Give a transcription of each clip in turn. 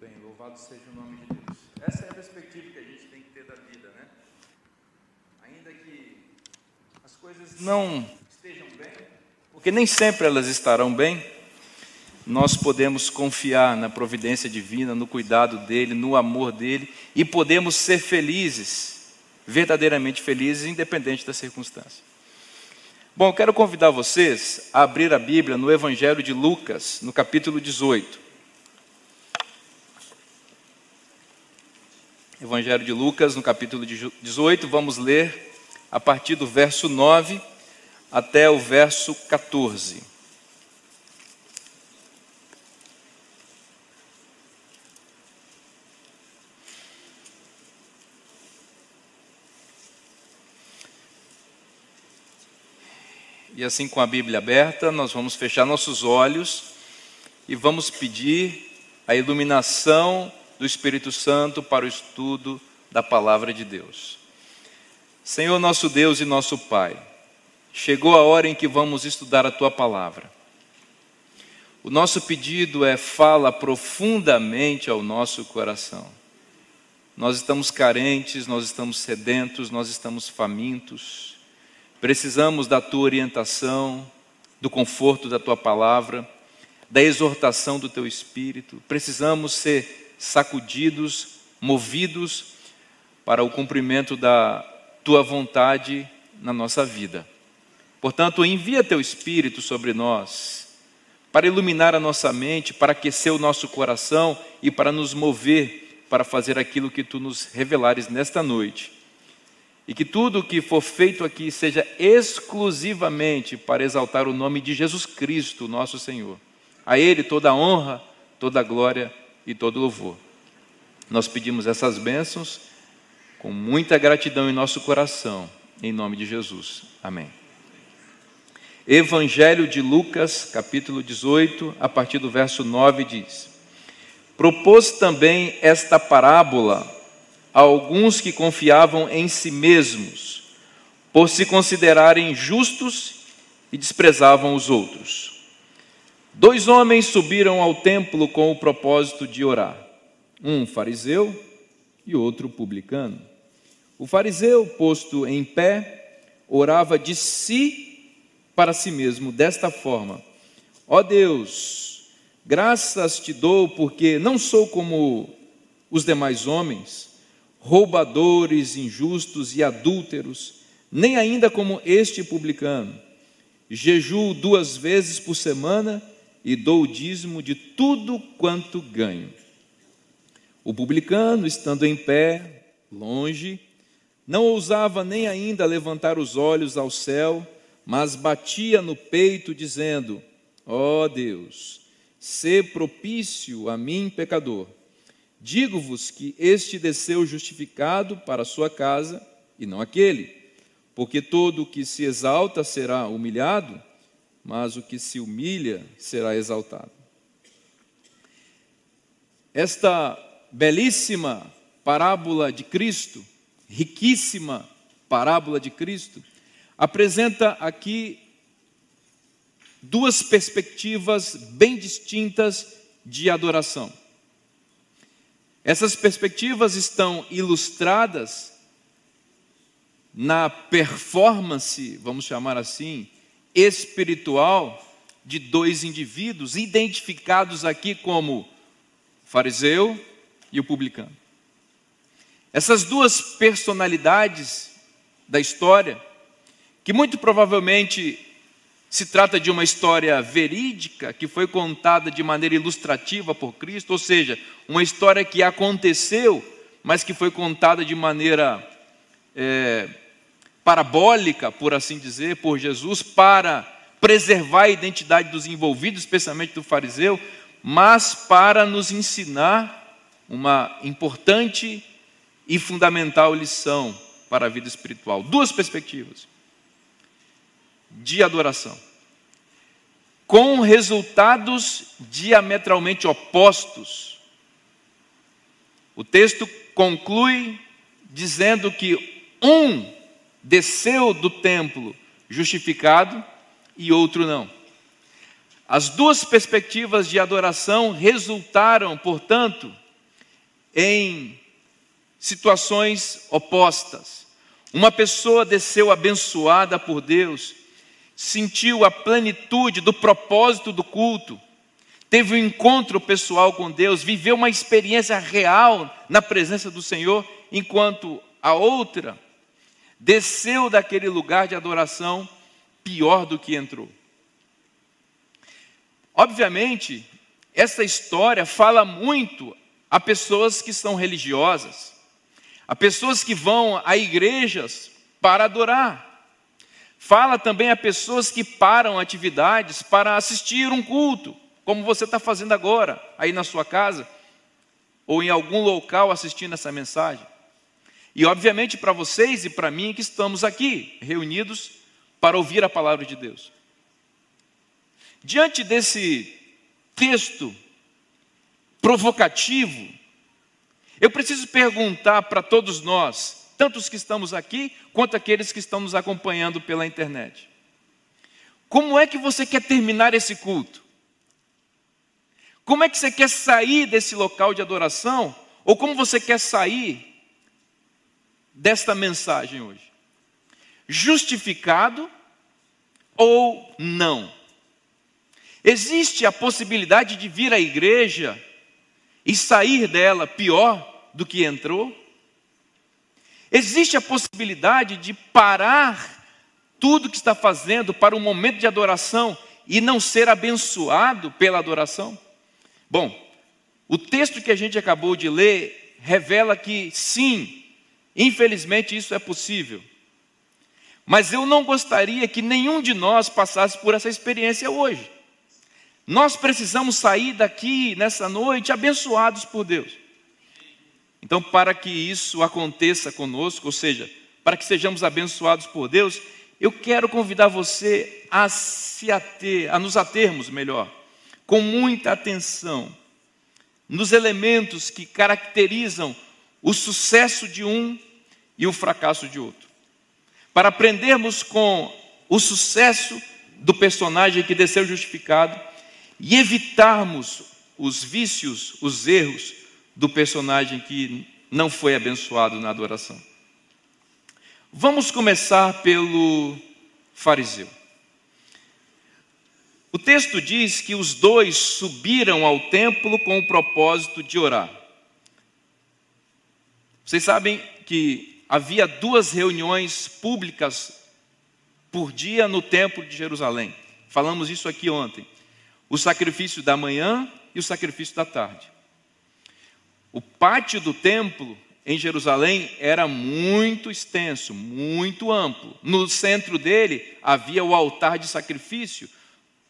bem, louvado seja o nome de Deus. Essa é a perspectiva que a gente tem que ter da vida, né? Ainda que as coisas não estejam bem, porque nem sempre elas estarão bem, nós podemos confiar na providência divina, no cuidado dele, no amor dele e podemos ser felizes, verdadeiramente felizes, independente da circunstância. Bom, quero convidar vocês a abrir a Bíblia no Evangelho de Lucas, no capítulo 18. Evangelho de Lucas, no capítulo 18, vamos ler a partir do verso 9 até o verso 14. E assim, com a Bíblia aberta, nós vamos fechar nossos olhos e vamos pedir a iluminação do Espírito Santo para o estudo da palavra de Deus. Senhor nosso Deus e nosso Pai, chegou a hora em que vamos estudar a tua palavra. O nosso pedido é fala profundamente ao nosso coração. Nós estamos carentes, nós estamos sedentos, nós estamos famintos. Precisamos da tua orientação, do conforto da tua palavra, da exortação do teu espírito. Precisamos ser sacudidos, movidos para o cumprimento da tua vontade na nossa vida. Portanto, envia teu espírito sobre nós para iluminar a nossa mente, para aquecer o nosso coração e para nos mover para fazer aquilo que tu nos revelares nesta noite e que tudo o que for feito aqui seja exclusivamente para exaltar o nome de Jesus Cristo, nosso Senhor. A Ele toda a honra, toda a glória e todo louvor. Nós pedimos essas bênçãos com muita gratidão em nosso coração, em nome de Jesus. Amém. Evangelho de Lucas, capítulo 18, a partir do verso 9, diz: Propôs também esta parábola a alguns que confiavam em si mesmos, por se considerarem justos e desprezavam os outros. Dois homens subiram ao templo com o propósito de orar, um fariseu e outro publicano. O fariseu, posto em pé, orava de si para si mesmo, desta forma: Ó Deus, graças te dou, porque não sou como os demais homens roubadores, injustos e adúlteros, nem ainda como este publicano. Jejuo duas vezes por semana e dou o dízimo de tudo quanto ganho. O publicano, estando em pé, longe, não ousava nem ainda levantar os olhos ao céu, mas batia no peito, dizendo: Ó oh Deus, sê propício a mim, pecador. Digo-vos que este desceu justificado para a sua casa e não aquele, porque todo o que se exalta será humilhado, mas o que se humilha será exaltado. Esta belíssima parábola de Cristo, riquíssima parábola de Cristo, apresenta aqui duas perspectivas bem distintas de adoração. Essas perspectivas estão ilustradas na performance, vamos chamar assim, espiritual de dois indivíduos identificados aqui como fariseu e o publicano. Essas duas personalidades da história, que muito provavelmente se trata de uma história verídica que foi contada de maneira ilustrativa por Cristo, ou seja, uma história que aconteceu, mas que foi contada de maneira é, parabólica, por assim dizer, por Jesus, para preservar a identidade dos envolvidos, especialmente do fariseu, mas para nos ensinar uma importante e fundamental lição para a vida espiritual. Duas perspectivas de adoração, com resultados diametralmente opostos. O texto conclui dizendo que um desceu do templo justificado e outro não. As duas perspectivas de adoração resultaram, portanto, em situações opostas. Uma pessoa desceu abençoada por Deus, sentiu a plenitude do propósito do culto, teve um encontro pessoal com Deus, viveu uma experiência real na presença do Senhor, enquanto a outra desceu daquele lugar de adoração pior do que entrou. Obviamente, essa história fala muito a pessoas que são religiosas, a pessoas que vão a igrejas para adorar. Fala também a pessoas que param atividades para assistir um culto, como você está fazendo agora, aí na sua casa, ou em algum local assistindo essa mensagem. E obviamente para vocês e para mim que estamos aqui, reunidos para ouvir a palavra de Deus. Diante desse texto provocativo, eu preciso perguntar para todos nós, tanto os que estamos aqui, quanto aqueles que estão nos acompanhando pela internet: como é que você quer terminar esse culto? Como é que você quer sair desse local de adoração? Ou como você quer sair desta mensagem hoje? Justificado ou não? Existe a possibilidade de vir à igreja e sair dela pior do que entrou? Existe a possibilidade de parar tudo que está fazendo para um momento de adoração e não ser abençoado pela adoração? Bom, o texto que a gente acabou de ler revela que sim, infelizmente isso é possível. Mas eu não gostaria que nenhum de nós passasse por essa experiência hoje. Nós precisamos sair daqui nessa noite abençoados por Deus. Então, para que isso aconteça conosco, ou seja, para que sejamos abençoados por Deus, eu quero convidar você a se ater, a nos atermos melhor, com muita atenção, nos elementos que caracterizam o sucesso de um e o fracasso de outro. Para aprendermos com o sucesso do personagem que desceu justificado e evitarmos os vícios, os erros do personagem que não foi abençoado na adoração. Vamos começar pelo fariseu. O texto diz que os dois subiram ao templo com o propósito de orar. Vocês sabem que havia duas reuniões públicas por dia no templo de Jerusalém. Falamos isso aqui ontem o sacrifício da manhã e o sacrifício da tarde. O pátio do templo em Jerusalém era muito extenso, muito amplo. No centro dele havia o altar de sacrifício,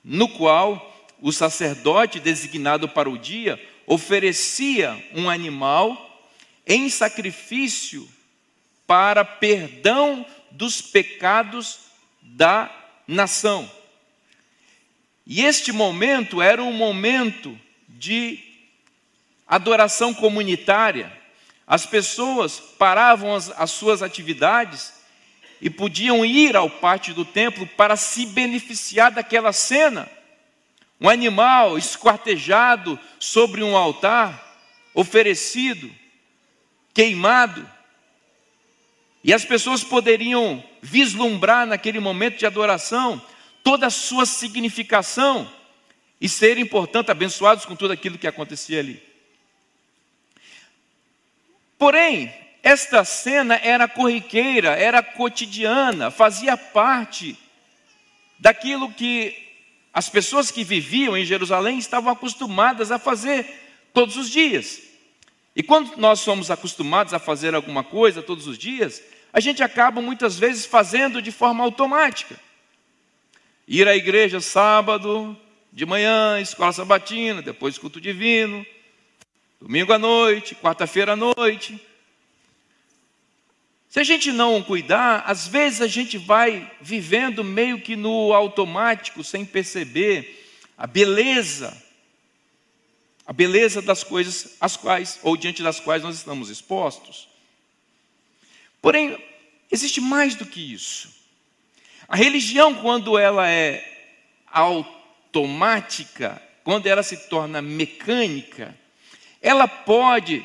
no qual o sacerdote designado para o dia oferecia um animal em sacrifício para perdão dos pecados da nação. E este momento era um momento de adoração comunitária. As pessoas paravam as, as suas atividades e podiam ir ao pátio do templo para se beneficiar daquela cena. Um animal esquartejado sobre um altar, oferecido, queimado. E as pessoas poderiam vislumbrar naquele momento de adoração toda a sua significação e serem, portanto, abençoados com tudo aquilo que acontecia ali. Porém, esta cena era corriqueira, era cotidiana, fazia parte daquilo que as pessoas que viviam em Jerusalém estavam acostumadas a fazer todos os dias. E quando nós somos acostumados a fazer alguma coisa todos os dias, a gente acaba muitas vezes fazendo de forma automática ir à igreja sábado, de manhã, escola sabatina, depois culto divino, domingo à noite, quarta-feira à noite. Se a gente não cuidar, às vezes a gente vai vivendo meio que no automático, sem perceber a beleza, a beleza das coisas às quais, ou diante das quais nós estamos expostos. Porém, existe mais do que isso. A religião, quando ela é automática, quando ela se torna mecânica, ela pode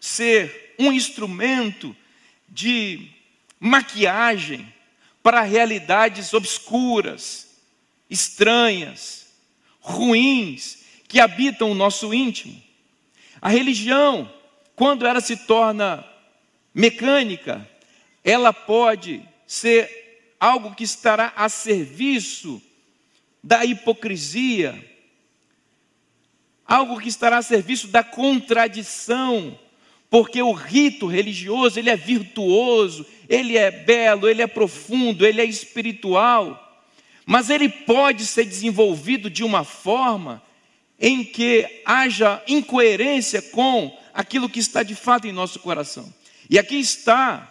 ser um instrumento de maquiagem para realidades obscuras, estranhas, ruins, que habitam o nosso íntimo. A religião, quando ela se torna mecânica, ela pode ser algo que estará a serviço da hipocrisia, algo que estará a serviço da contradição, porque o rito religioso, ele é virtuoso, ele é belo, ele é profundo, ele é espiritual, mas ele pode ser desenvolvido de uma forma em que haja incoerência com aquilo que está de fato em nosso coração. E aqui está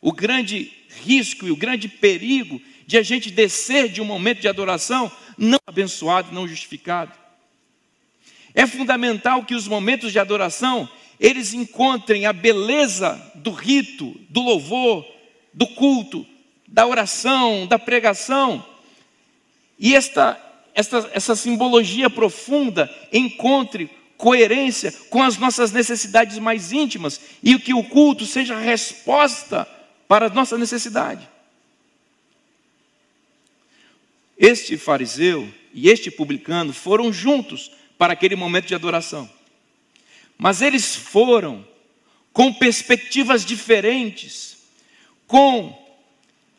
o grande risco e o grande perigo de a gente descer de um momento de adoração não abençoado, não justificado. É fundamental que os momentos de adoração eles encontrem a beleza do rito, do louvor, do culto, da oração, da pregação. E esta, esta, essa simbologia profunda encontre coerência com as nossas necessidades mais íntimas e que o culto seja a resposta para a nossa necessidade. Este fariseu e este publicano foram juntos para aquele momento de adoração. Mas eles foram com perspectivas diferentes, com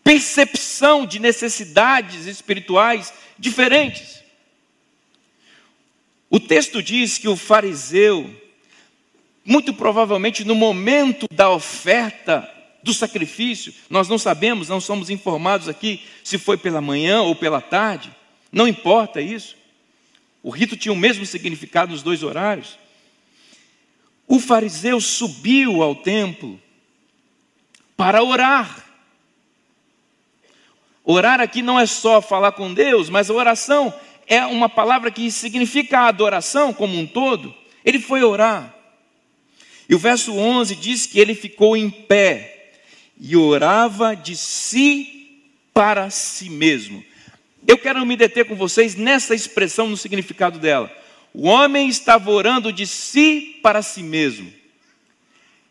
percepção de necessidades espirituais diferentes. O texto diz que o fariseu, muito provavelmente no momento da oferta do sacrifício, nós não sabemos, não somos informados aqui se foi pela manhã ou pela tarde, não importa isso. O rito tinha o mesmo significado nos dois horários. O fariseu subiu ao templo para orar. Orar aqui não é só falar com Deus, mas a oração é uma palavra que significa a adoração como um todo. Ele foi orar. E o verso 11 diz que ele ficou em pé e orava de si para si mesmo. Eu quero me deter com vocês nessa expressão no significado dela. O homem estava orando de si para si mesmo.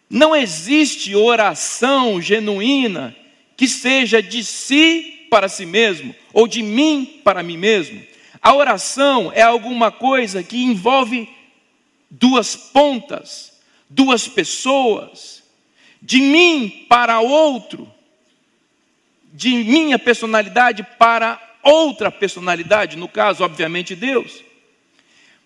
Não existe oração genuína que seja de si para si mesmo ou de mim para mim mesmo. A oração é alguma coisa que envolve duas pontas, duas pessoas, de mim para outro, de minha personalidade para outra personalidade, no caso, obviamente, Deus.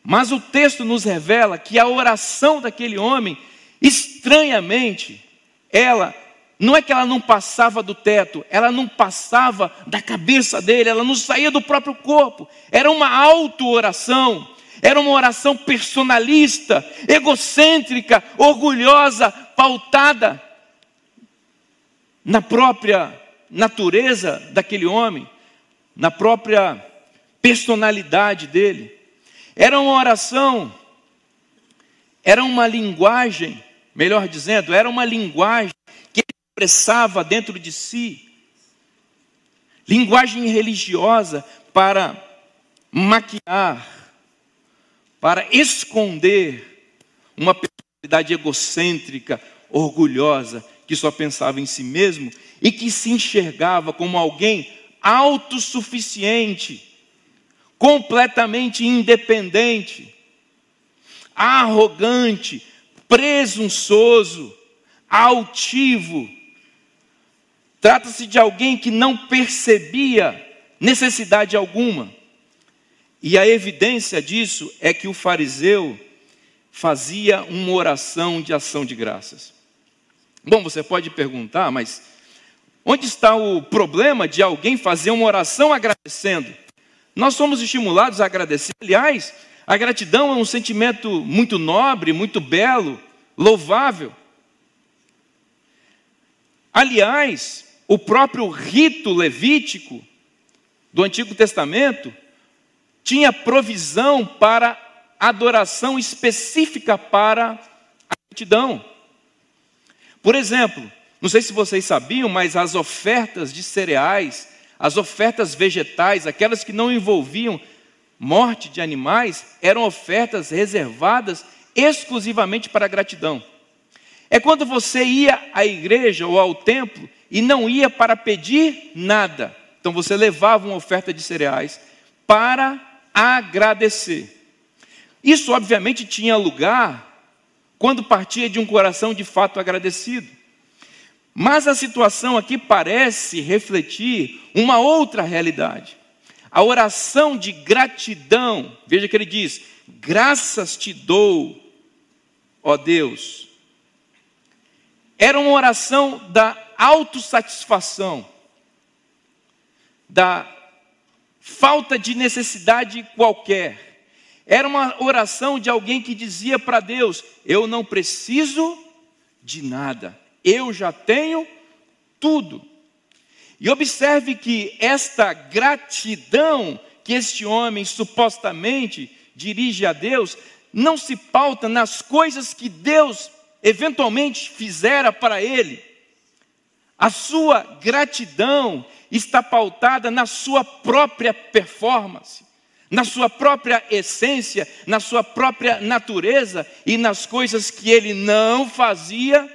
Mas o texto nos revela que a oração daquele homem, estranhamente, ela não é que ela não passava do teto, ela não passava da cabeça dele, ela não saía do próprio corpo. Era uma auto-oração, era uma oração personalista, egocêntrica, orgulhosa, pautada na própria natureza daquele homem, na própria personalidade dele. Era uma oração, era uma linguagem, melhor dizendo, era uma linguagem expressava dentro de si, linguagem religiosa para maquiar, para esconder uma personalidade egocêntrica, orgulhosa, que só pensava em si mesmo e que se enxergava como alguém autossuficiente completamente independente, arrogante, presunçoso, altivo. Trata-se de alguém que não percebia necessidade alguma. E a evidência disso é que o fariseu fazia uma oração de ação de graças. Bom, você pode perguntar, mas onde está o problema de alguém fazer uma oração agradecendo? Nós somos estimulados a agradecer. Aliás, a gratidão é um sentimento muito nobre, muito belo, louvável. Aliás, o próprio rito levítico do Antigo Testamento tinha provisão para adoração específica para a gratidão. Por exemplo, não sei se vocês sabiam, mas as ofertas de cereais as ofertas vegetais, aquelas que não envolviam morte de animais, eram ofertas reservadas exclusivamente para a gratidão. É quando você ia à igreja ou ao templo e não ia para pedir nada. Então você levava uma oferta de cereais para agradecer. Isso, obviamente, tinha lugar quando partia de um coração de fato agradecido. Mas a situação aqui parece refletir uma outra realidade. A oração de gratidão, veja que ele diz: graças te dou, ó Deus. Era uma oração da autossatisfação, da falta de necessidade qualquer. Era uma oração de alguém que dizia para Deus: Eu não preciso de nada, eu já tenho tudo. E observe que esta gratidão que este homem supostamente dirige a Deus não se pauta nas coisas que Deus eventualmente fizera para ele. A sua gratidão está pautada na sua própria performance, na sua própria essência, na sua própria natureza e nas coisas que ele não fazia,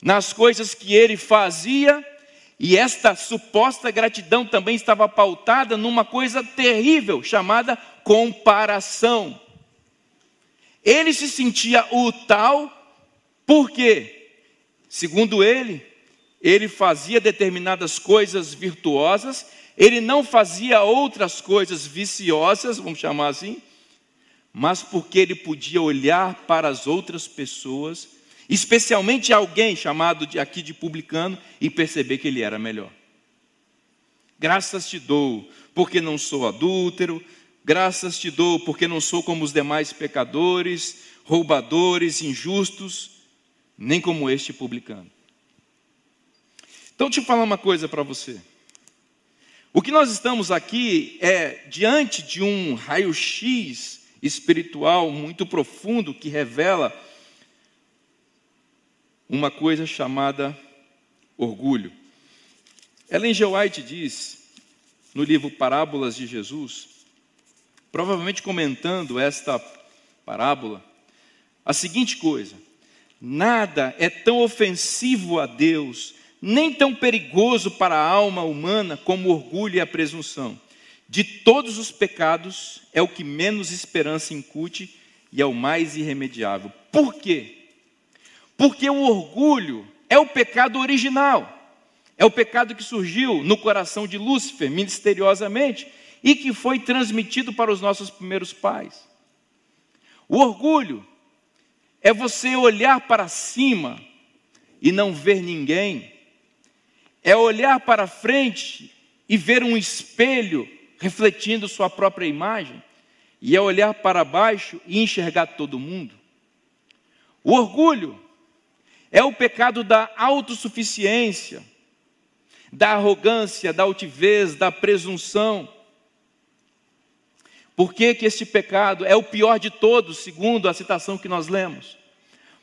nas coisas que ele fazia e esta suposta gratidão também estava pautada numa coisa terrível chamada comparação. Ele se sentia o tal porque, segundo ele, ele fazia determinadas coisas virtuosas, ele não fazia outras coisas viciosas, vamos chamar assim, mas porque ele podia olhar para as outras pessoas especialmente alguém chamado de, aqui de publicano, e perceber que ele era melhor. Graças te dou, porque não sou adúltero, graças te dou, porque não sou como os demais pecadores, roubadores, injustos, nem como este publicano. Então, deixa eu falar uma coisa para você. O que nós estamos aqui é diante de um raio-x espiritual muito profundo que revela uma coisa chamada orgulho. Ellen G. White diz, no livro Parábolas de Jesus, provavelmente comentando esta parábola, a seguinte coisa: nada é tão ofensivo a Deus, nem tão perigoso para a alma humana como o orgulho e a presunção. De todos os pecados, é o que menos esperança incute e é o mais irremediável. Por quê? Porque o orgulho é o pecado original. É o pecado que surgiu no coração de Lúcifer, misteriosamente, e que foi transmitido para os nossos primeiros pais. O orgulho é você olhar para cima e não ver ninguém, é olhar para frente e ver um espelho refletindo sua própria imagem, e é olhar para baixo e enxergar todo mundo. O orgulho é o pecado da autossuficiência, da arrogância, da altivez, da presunção. Por que, que este pecado é o pior de todos, segundo a citação que nós lemos?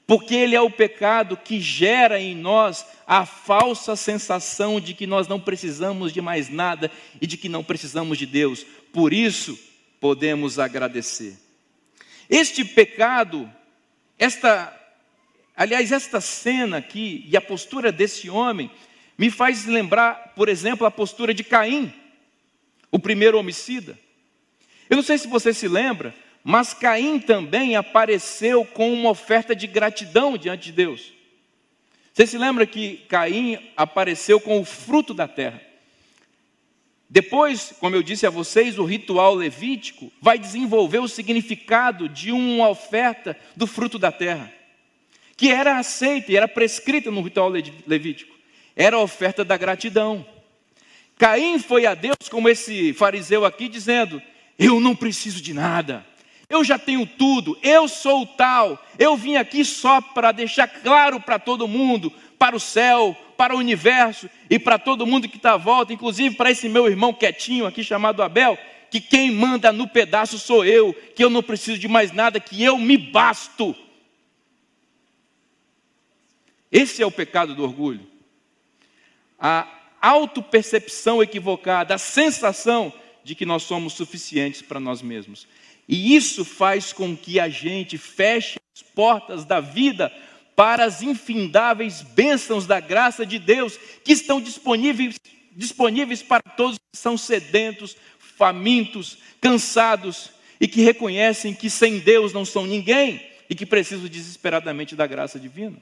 Porque ele é o pecado que gera em nós a falsa sensação de que nós não precisamos de mais nada e de que não precisamos de Deus. Por isso, podemos agradecer. Este pecado, esta Aliás, esta cena aqui e a postura desse homem me faz lembrar, por exemplo, a postura de Caim, o primeiro homicida. Eu não sei se você se lembra, mas Caim também apareceu com uma oferta de gratidão diante de Deus. Você se lembra que Caim apareceu com o fruto da terra? Depois, como eu disse a vocês, o ritual levítico vai desenvolver o significado de uma oferta do fruto da terra que era aceita e era prescrita no ritual levítico. Era a oferta da gratidão. Caim foi a Deus como esse fariseu aqui, dizendo: Eu não preciso de nada, eu já tenho tudo, eu sou o tal, eu vim aqui só para deixar claro para todo mundo, para o céu, para o universo e para todo mundo que está à volta, inclusive para esse meu irmão quietinho aqui chamado Abel, que quem manda no pedaço sou eu, que eu não preciso de mais nada, que eu me basto. Esse é o pecado do orgulho. A autopercepção equivocada, a sensação de que nós somos suficientes para nós mesmos. E isso faz com que a gente feche as portas da vida para as infindáveis bênçãos da graça de Deus que estão disponíveis, disponíveis para todos que são sedentos, famintos, cansados e que reconhecem que sem Deus não são ninguém e que precisam desesperadamente da graça divina.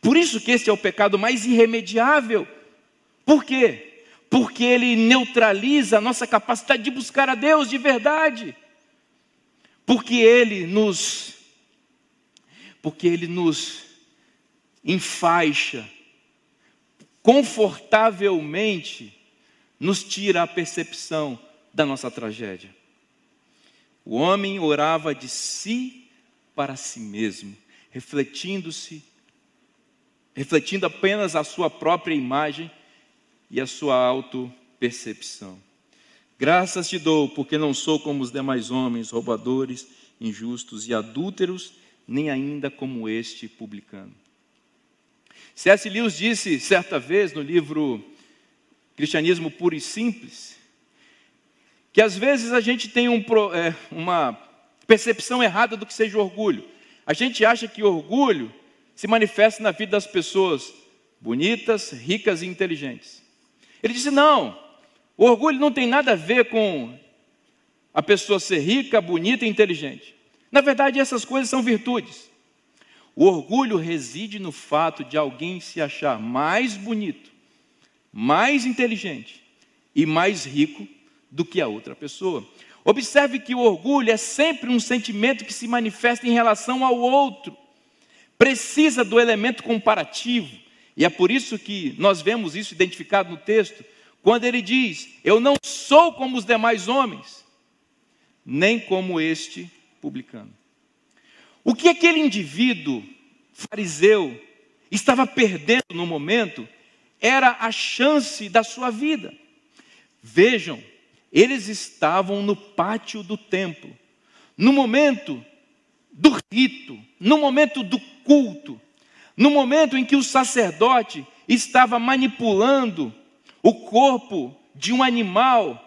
Por isso que esse é o pecado mais irremediável. Por quê? Porque ele neutraliza a nossa capacidade de buscar a Deus de verdade. Porque ele nos porque ele nos enfaixa confortavelmente nos tira a percepção da nossa tragédia. O homem orava de si para si mesmo, refletindo-se refletindo apenas a sua própria imagem e a sua auto-percepção. Graças te dou, porque não sou como os demais homens, roubadores, injustos e adúlteros, nem ainda como este publicano. C.S. Lewis disse certa vez no livro Cristianismo Puro e Simples, que às vezes a gente tem um, é, uma percepção errada do que seja orgulho. A gente acha que orgulho se manifesta na vida das pessoas bonitas, ricas e inteligentes. Ele disse: não, o orgulho não tem nada a ver com a pessoa ser rica, bonita e inteligente. Na verdade, essas coisas são virtudes. O orgulho reside no fato de alguém se achar mais bonito, mais inteligente e mais rico do que a outra pessoa. Observe que o orgulho é sempre um sentimento que se manifesta em relação ao outro precisa do elemento comparativo. E é por isso que nós vemos isso identificado no texto, quando ele diz: Eu não sou como os demais homens, nem como este publicano. O que aquele indivíduo fariseu estava perdendo no momento era a chance da sua vida. Vejam, eles estavam no pátio do templo, no momento do rito, no momento do culto, no momento em que o sacerdote estava manipulando o corpo de um animal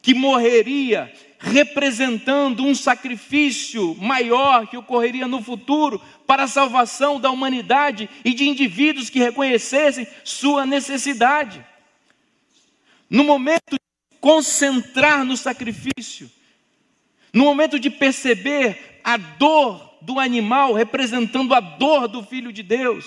que morreria, representando um sacrifício maior que ocorreria no futuro para a salvação da humanidade e de indivíduos que reconhecessem sua necessidade. No momento de concentrar no sacrifício, no momento de perceber a dor do animal representando a dor do Filho de Deus.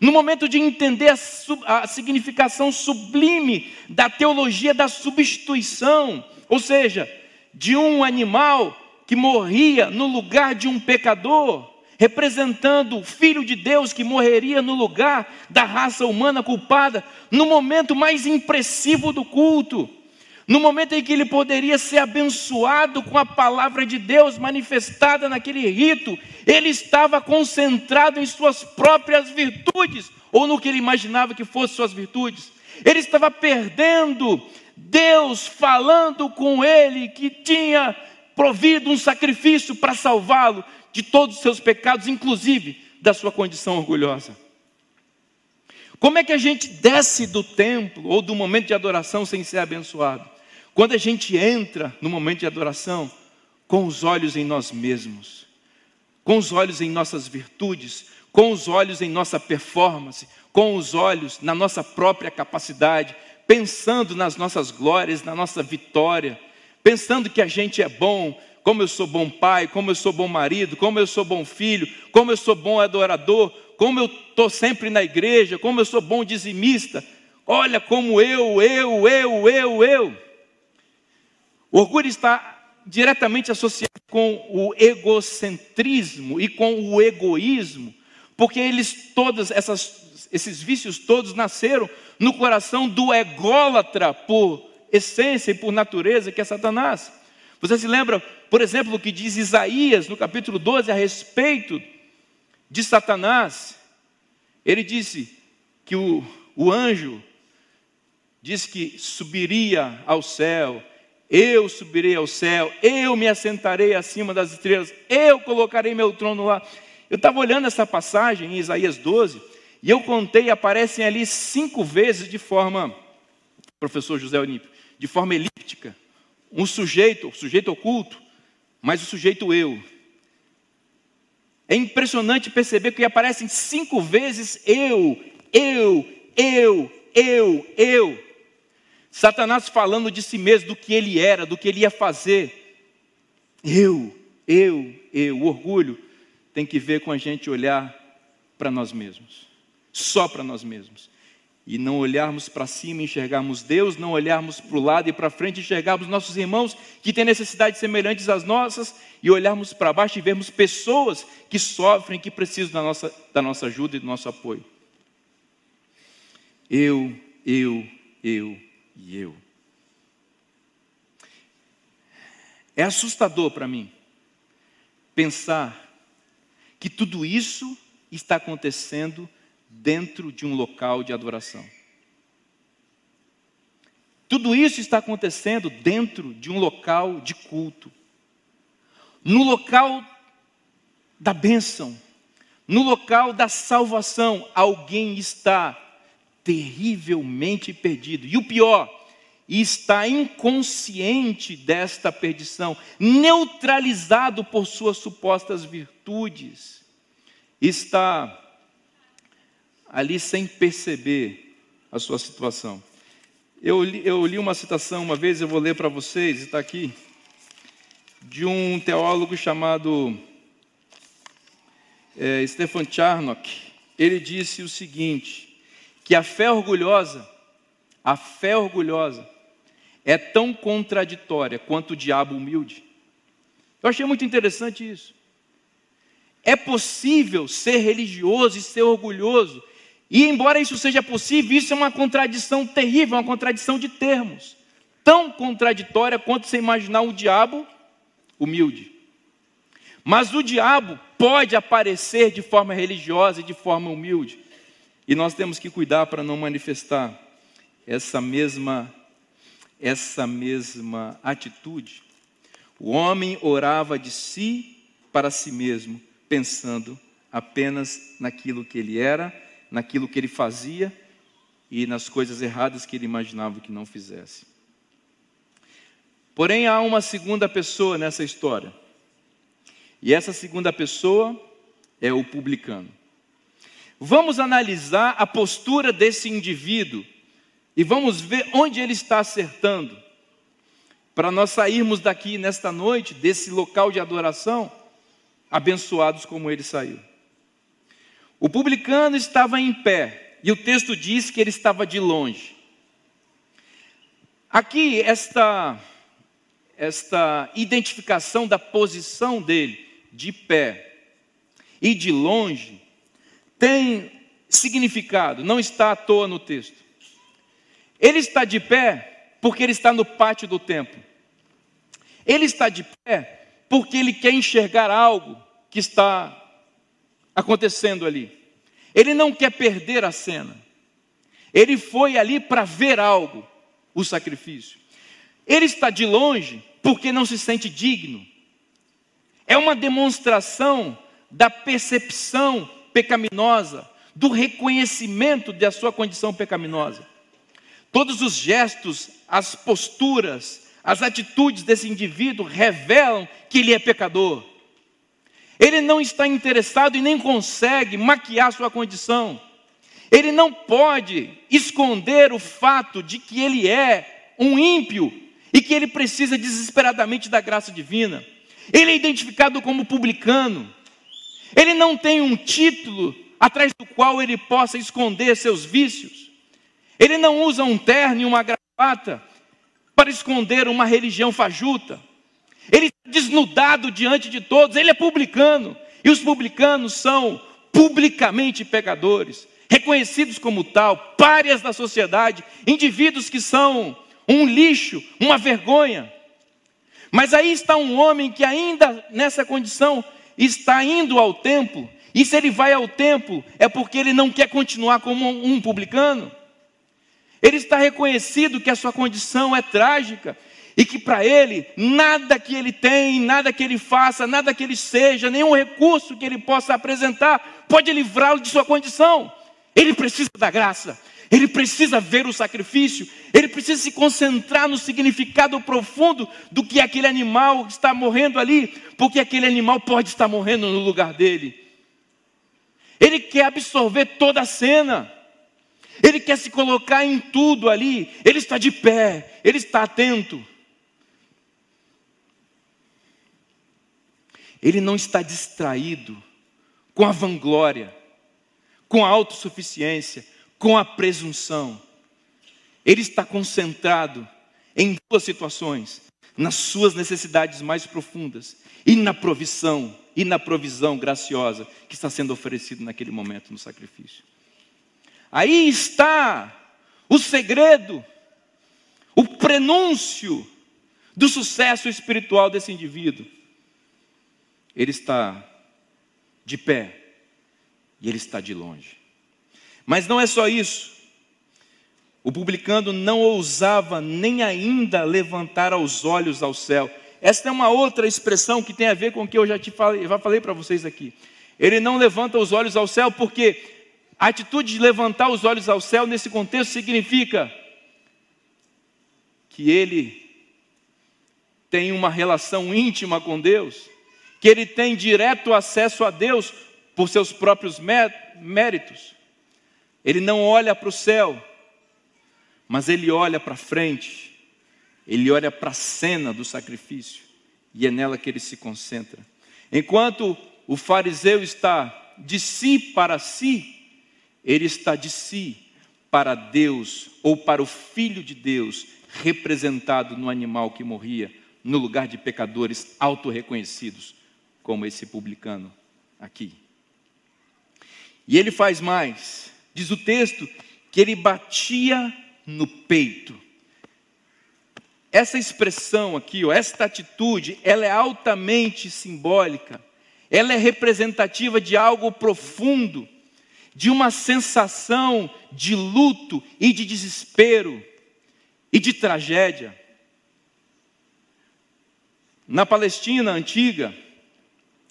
No momento de entender a, a, significação sublime da teologia da substituição, ou seja, de um animal que morria no lugar de um pecador, representando o Filho de Deus que morreria no lugar da raça humana culpada, no momento mais impressivo do culto no momento em que ele poderia ser abençoado com a palavra de Deus manifestada naquele rito, ele estava concentrado em suas próprias virtudes, ou no que ele imaginava que fossem suas virtudes. Ele estava perdendo Deus falando com ele que tinha provido um sacrifício para salvá-lo de todos os seus pecados, inclusive da sua condição orgulhosa. Como é que a gente desce do templo ou do momento de adoração sem ser abençoado? Quando a gente entra no momento de adoração com os olhos em nós mesmos, com os olhos em nossas virtudes, com os olhos em nossa performance, com os olhos na nossa própria capacidade, pensando nas nossas glórias, na nossa vitória, pensando que a gente é bom, como eu sou bom pai, como eu sou bom marido, como eu sou bom filho, como eu sou bom adorador, como eu estou sempre na igreja, como eu sou bom dizimista. Olha como eu, eu, eu, eu, eu. O orgulho está diretamente associado com o egocentrismo e com o egoísmo, porque eles todos essas, esses vícios todos nasceram no coração do ególatra por essência e por natureza, que é Satanás. Você se lembra, por exemplo, o que diz Isaías no capítulo 12 a respeito de Satanás? Ele disse que o, o anjo disse que subiria ao céu, eu subirei ao céu, eu me assentarei acima das estrelas, eu colocarei meu trono lá. Eu estava olhando essa passagem em Isaías 12, e eu contei, aparecem ali cinco vezes de forma, professor José Olímpio, de forma elíptica. Um sujeito, o sujeito oculto, mas o sujeito eu. É impressionante perceber que aparecem cinco vezes eu, eu, eu, eu, eu. Satanás falando de si mesmo, do que ele era, do que ele ia fazer. Eu, eu, eu. O orgulho tem que ver com a gente olhar para nós mesmos, só para nós mesmos e não olharmos para cima e enxergarmos Deus, não olharmos para o lado e para frente e enxergarmos nossos irmãos que têm necessidades semelhantes às nossas e olharmos para baixo e vermos pessoas que sofrem, que precisam da nossa, da nossa ajuda e do nosso apoio. Eu, eu, eu e eu. É assustador para mim pensar que tudo isso está acontecendo dentro de um local de adoração. Tudo isso está acontecendo dentro de um local de culto. No local da bênção, no local da salvação, alguém está terrivelmente perdido. E o pior, está inconsciente desta perdição, neutralizado por suas supostas virtudes. Está ali sem perceber a sua situação. Eu li, eu li uma citação uma vez, eu vou ler para vocês, está aqui, de um teólogo chamado é, Stefan Charnock. Ele disse o seguinte: que a fé orgulhosa, a fé orgulhosa, é tão contraditória quanto o diabo humilde. Eu achei muito interessante isso. É possível ser religioso e ser orgulhoso e embora isso seja possível, isso é uma contradição terrível, uma contradição de termos. Tão contraditória quanto você imaginar um diabo humilde. Mas o diabo pode aparecer de forma religiosa e de forma humilde. E nós temos que cuidar para não manifestar essa mesma essa mesma atitude. O homem orava de si para si mesmo, pensando apenas naquilo que ele era naquilo que ele fazia e nas coisas erradas que ele imaginava que não fizesse. Porém, há uma segunda pessoa nessa história. E essa segunda pessoa é o publicano. Vamos analisar a postura desse indivíduo e vamos ver onde ele está acertando. Para nós sairmos daqui nesta noite, desse local de adoração, abençoados como ele saiu. O publicano estava em pé, e o texto diz que ele estava de longe. Aqui, esta, esta identificação da posição dele, de pé e de longe, tem significado, não está à toa no texto. Ele está de pé porque ele está no pátio do templo. Ele está de pé porque ele quer enxergar algo que está acontecendo ali. Ele não quer perder a cena. Ele foi ali para ver algo, o sacrifício. Ele está de longe porque não se sente digno. É uma demonstração da percepção pecaminosa, do reconhecimento da sua condição pecaminosa. Todos os gestos, as posturas, as atitudes desse indivíduo revelam que ele é pecador. Ele não está interessado e nem consegue maquiar sua condição. Ele não pode esconder o fato de que ele é um ímpio e que ele precisa desesperadamente da graça divina. Ele é identificado como publicano. Ele não tem um título atrás do qual ele possa esconder seus vícios. Ele não usa um terno e uma gravata para esconder uma religião fajuta. Ele está desnudado diante de todos, ele é publicano. E os publicanos são publicamente pecadores, reconhecidos como tal, párias da sociedade, indivíduos que são um lixo, uma vergonha. Mas aí está um homem que ainda nessa condição está indo ao templo, e se ele vai ao templo é porque ele não quer continuar como um publicano. Ele está reconhecido que a sua condição é trágica, e que para ele, nada que ele tem, nada que ele faça, nada que ele seja, nenhum recurso que ele possa apresentar, pode livrá-lo de sua condição. Ele precisa da graça, ele precisa ver o sacrifício, precisa se concentrar no significado profundo do que aquele animal está morrendo ali, porque aquele animal pode estar morrendo no lugar dele. Ele quer absorver toda a cena. Ele quer se colocar em tudo ali. Ele está de pé, ele está atento. Ele não está distraído com a vanglória, com a autossuficiência, com a presunção. Ele está concentrado em duas situações: nas suas necessidades mais profundas e na provisão, e na provisão graciosa que está sendo oferecido naquele momento no sacrifício. Aí está o segredo, o prenúncio do sucesso espiritual desse indivíduo. Ele está de pé e ele está de longe. Mas não é só isso. O publicano não ousava nem ainda levantar os olhos ao céu. Esta é uma outra expressão que tem a ver com o que eu já te falei, já falei para vocês aqui. Ele não levanta os olhos ao céu porque a atitude de levantar os olhos ao céu nesse contexto significa que ele tem uma relação íntima com Deus, que ele tem direto acesso a Deus por seus próprios méritos. Ele não olha para o céu, mas ele olha para frente, ele olha para a cena do sacrifício e é nela que ele se concentra. Enquanto o fariseu está de si para si, ele está de si para Deus ou para o Filho de Deus, representado no animal que morria, no lugar de pecadores autorreconhecidos, como esse publicano aqui. E ele faz mais, diz o texto, que ele batia no peito. Essa expressão aqui, ó, esta atitude, ela é altamente simbólica, ela é representativa de algo profundo de uma sensação de luto e de desespero e de tragédia. Na Palestina antiga,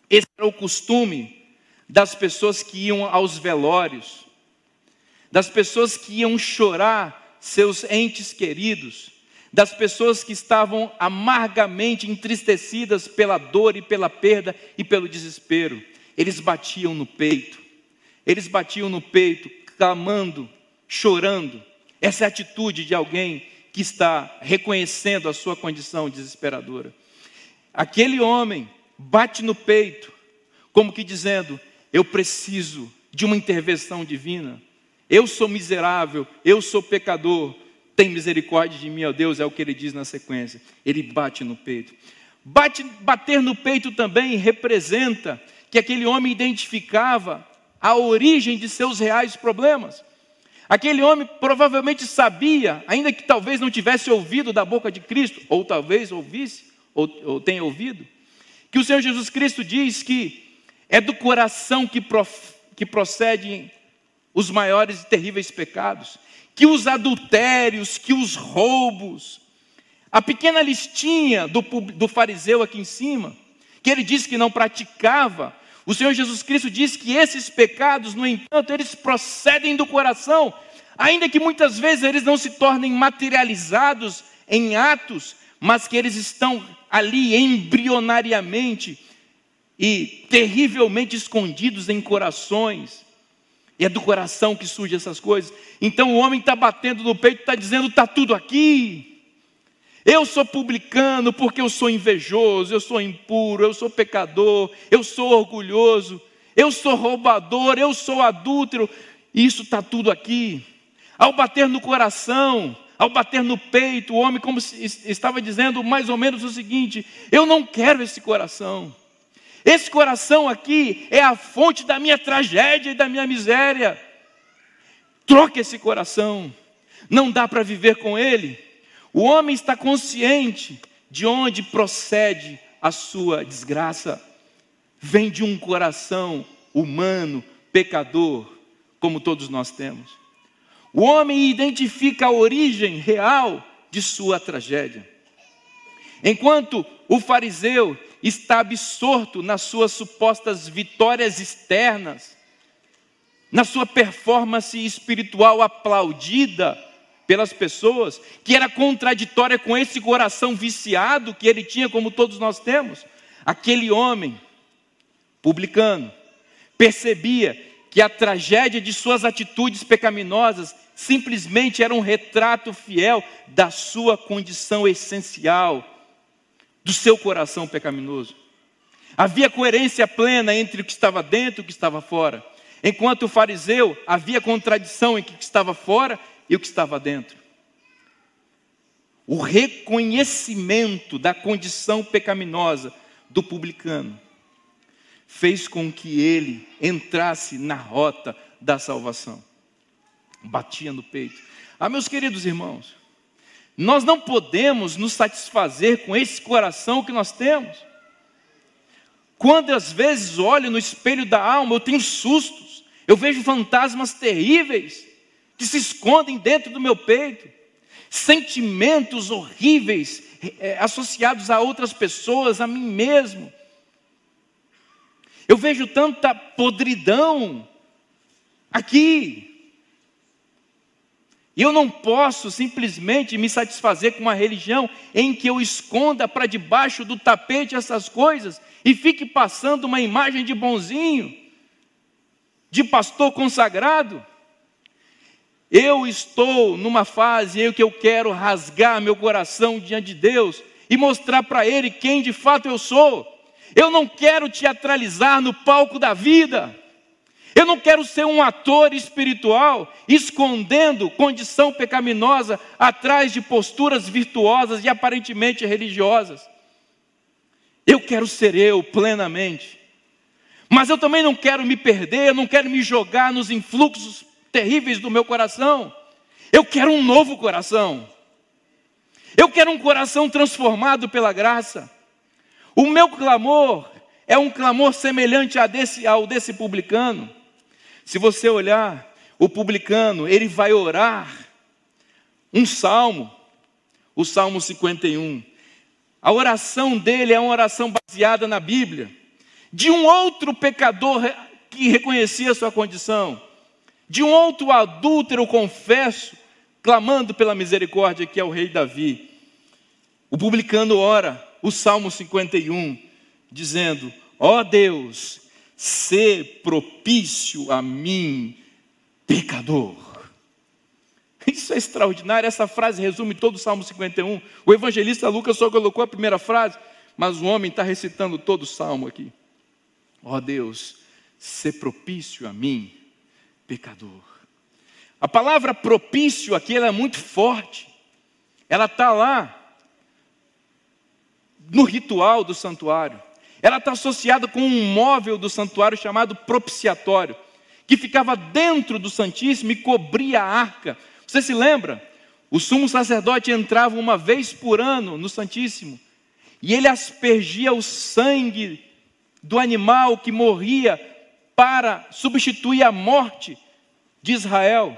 esse era o costume das pessoas que iam aos velórios, das pessoas que iam chorar seus entes queridos, das pessoas que estavam amargamente entristecidas pela dor e pela perda e pelo desespero. Eles batiam no peito eles batiam no peito, clamando, chorando. Essa é a atitude de alguém que está reconhecendo a sua condição desesperadora. Aquele homem bate no peito, como que dizendo: Eu preciso de uma intervenção divina. Eu sou miserável, eu sou pecador. Tem misericórdia de mim, ó Deus, é o que ele diz na sequência. Ele bate no peito. Bate, bater no peito também representa que aquele homem identificava a origem de seus reais problemas. Aquele homem provavelmente sabia, ainda que talvez não tivesse ouvido da boca de Cristo, ou talvez ouvisse, ou, ou tenha ouvido, que o Senhor Jesus Cristo diz que é do coração que, prof, que procedem os maiores e terríveis pecados, que os adultérios, que os roubos, a pequena listinha do, do fariseu aqui em cima, que ele disse que não praticava, o Senhor Jesus Cristo diz que esses pecados, no entanto, eles procedem do coração, ainda que muitas vezes eles não se tornem materializados em atos, mas que eles estão ali embrionariamente e terrivelmente escondidos em corações. E é do coração que surgem essas coisas. Então o homem está batendo no peito, está dizendo: está tudo aqui. Eu sou publicano porque eu sou invejoso, eu sou impuro, eu sou pecador, eu sou orgulhoso, eu sou roubador, eu sou adúltero. Isso está tudo aqui. Ao bater no coração, ao bater no peito, o homem como estava dizendo mais ou menos o seguinte: eu não quero esse coração. Esse coração aqui é a fonte da minha tragédia e da minha miséria. Troque esse coração. Não dá para viver com ele. O homem está consciente de onde procede a sua desgraça. Vem de um coração humano, pecador, como todos nós temos. O homem identifica a origem real de sua tragédia. Enquanto o fariseu está absorto nas suas supostas vitórias externas, na sua performance espiritual aplaudida pelas pessoas, que era contraditória com esse coração viciado que ele tinha, como todos nós temos. Aquele homem, publicano, percebia que a tragédia de suas atitudes pecaminosas simplesmente era um retrato fiel da sua condição essencial, do seu coração pecaminoso. Havia coerência plena entre o que estava dentro e o que estava fora. Enquanto o fariseu havia contradição entre o que estava fora e o que estava dentro. O reconhecimento da condição pecaminosa do publicano fez com que ele entrasse na rota da salvação. Batia no peito. Ah, meus queridos irmãos, nós não podemos nos satisfazer com esse coração que nós temos. Quando às vezes olho no espelho da alma, eu tenho sustos, eu vejo fantasmas terríveis que se escondem dentro do meu peito, sentimentos horríveis é, associados a outras pessoas, a mim mesmo. Eu vejo tanta podridão aqui. E eu não posso simplesmente me satisfazer com uma religião em que eu esconda para debaixo do tapete essas coisas e fique passando uma imagem de bonzinho, de pastor consagrado. Eu estou numa fase em que eu quero rasgar meu coração diante de Deus e mostrar para Ele quem de fato eu sou. Eu não quero teatralizar no palco da vida. Eu não quero ser um ator espiritual escondendo condição pecaminosa atrás de posturas virtuosas e aparentemente religiosas. Eu quero ser eu plenamente. Mas eu também não quero me perder, não quero me jogar nos influxos terríveis do meu coração. Eu quero um novo coração. Eu quero um coração transformado pela graça. O meu clamor é um clamor semelhante desse, ao desse publicano. Se você olhar, o publicano, ele vai orar um salmo, o Salmo 51. A oração dele é uma oração baseada na Bíblia, de um outro pecador que reconhecia sua condição, de um outro adúltero, confesso, clamando pela misericórdia, que é o rei Davi. O publicano ora o Salmo 51, dizendo: Ó oh Deus, se propício a mim, pecador. Isso é extraordinário, essa frase resume todo o Salmo 51. O evangelista Lucas só colocou a primeira frase, mas o homem está recitando todo o salmo aqui. Ó oh Deus, se propício a mim, pecador. A palavra propício aqui é muito forte. Ela está lá no ritual do santuário. Ela está associada com um móvel do santuário chamado propiciatório, que ficava dentro do Santíssimo e cobria a arca você se lembra? O sumo sacerdote entrava uma vez por ano no Santíssimo e ele aspergia o sangue do animal que morria para substituir a morte de Israel.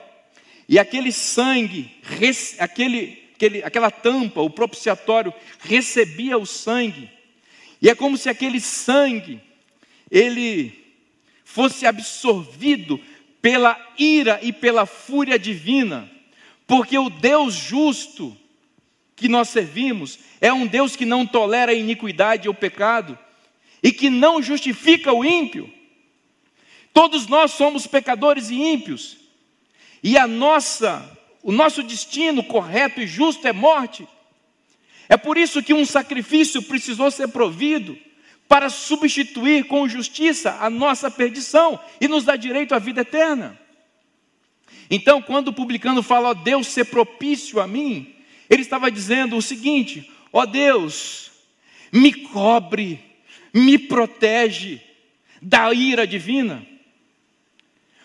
E aquele sangue, aquele, aquele, aquela tampa, o propiciatório, recebia o sangue. E é como se aquele sangue, ele fosse absorvido pela ira e pela fúria divina porque o Deus justo que nós servimos é um Deus que não tolera a iniquidade ou pecado e que não justifica o ímpio. Todos nós somos pecadores e ímpios. E a nossa, o nosso destino correto e justo é morte. É por isso que um sacrifício precisou ser provido para substituir com justiça a nossa perdição e nos dar direito à vida eterna. Então, quando o publicano fala, ó Deus, ser propício a mim, ele estava dizendo o seguinte: ó Deus, me cobre, me protege da ira divina.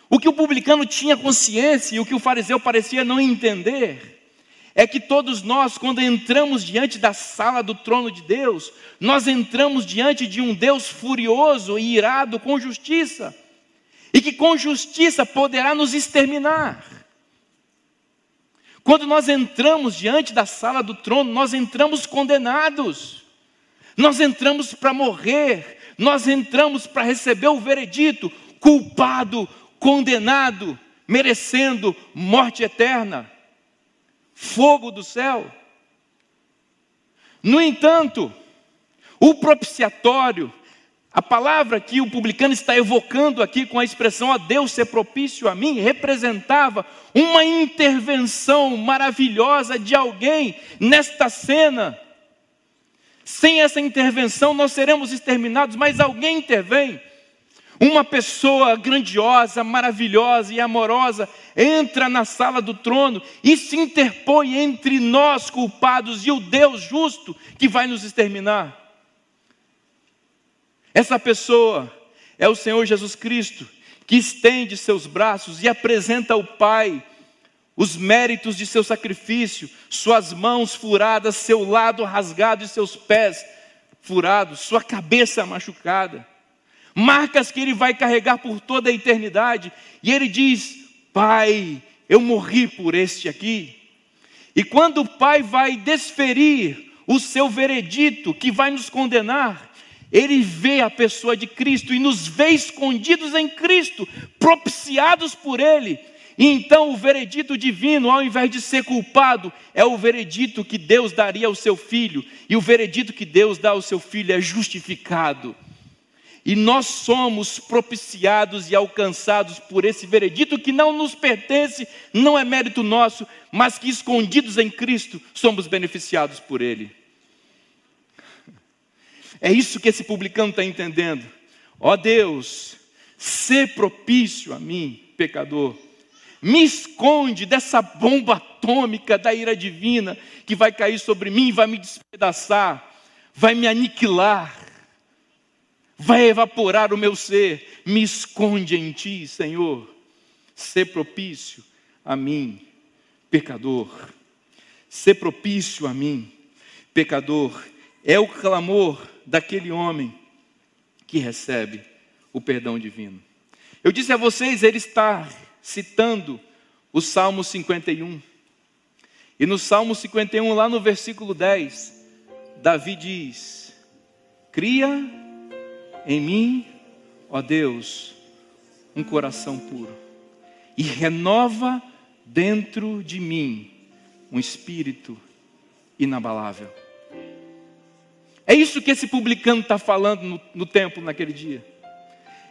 O que o publicano tinha consciência e o que o fariseu parecia não entender é que todos nós, quando entramos diante da sala do trono de Deus, nós entramos diante de um Deus furioso e irado com justiça e que com justiça poderá nos exterminar. Quando nós entramos diante da sala do trono, nós entramos condenados, nós entramos para morrer, nós entramos para receber o veredito, culpado, condenado, merecendo morte eterna. Fogo do céu. No entanto, o propiciatório, a palavra que o publicano está evocando aqui com a expressão a Deus ser propício a mim, representava uma intervenção maravilhosa de alguém nesta cena. Sem essa intervenção nós seremos exterminados, mas alguém intervém. Uma pessoa grandiosa, maravilhosa e amorosa entra na sala do trono e se interpõe entre nós culpados e o Deus justo que vai nos exterminar. Essa pessoa é o Senhor Jesus Cristo, que estende seus braços e apresenta ao Pai os méritos de seu sacrifício, suas mãos furadas, seu lado rasgado e seus pés furados, sua cabeça machucada marcas que ele vai carregar por toda a eternidade. E ele diz: Pai, eu morri por este aqui. E quando o Pai vai desferir o seu veredito que vai nos condenar, ele vê a pessoa de Cristo e nos vê escondidos em Cristo, propiciados por Ele. E então o veredito divino, ao invés de ser culpado, é o veredito que Deus daria ao seu filho. E o veredito que Deus dá ao seu filho é justificado. E nós somos propiciados e alcançados por esse veredito que não nos pertence, não é mérito nosso, mas que escondidos em Cristo somos beneficiados por Ele. É isso que esse publicano está entendendo. Ó oh Deus, ser propício a mim, pecador. Me esconde dessa bomba atômica da ira divina que vai cair sobre mim, vai me despedaçar, vai me aniquilar vai evaporar o meu ser. Me esconde em ti, Senhor. Ser propício a mim, pecador. Ser propício a mim, pecador. É o clamor daquele homem que recebe o perdão divino. Eu disse a vocês, ele está citando o Salmo 51. E no Salmo 51, lá no versículo 10, Davi diz: Cria em mim, ó Deus, um coração puro, e renova dentro de mim um espírito inabalável. É isso que esse publicano está falando no, no templo naquele dia.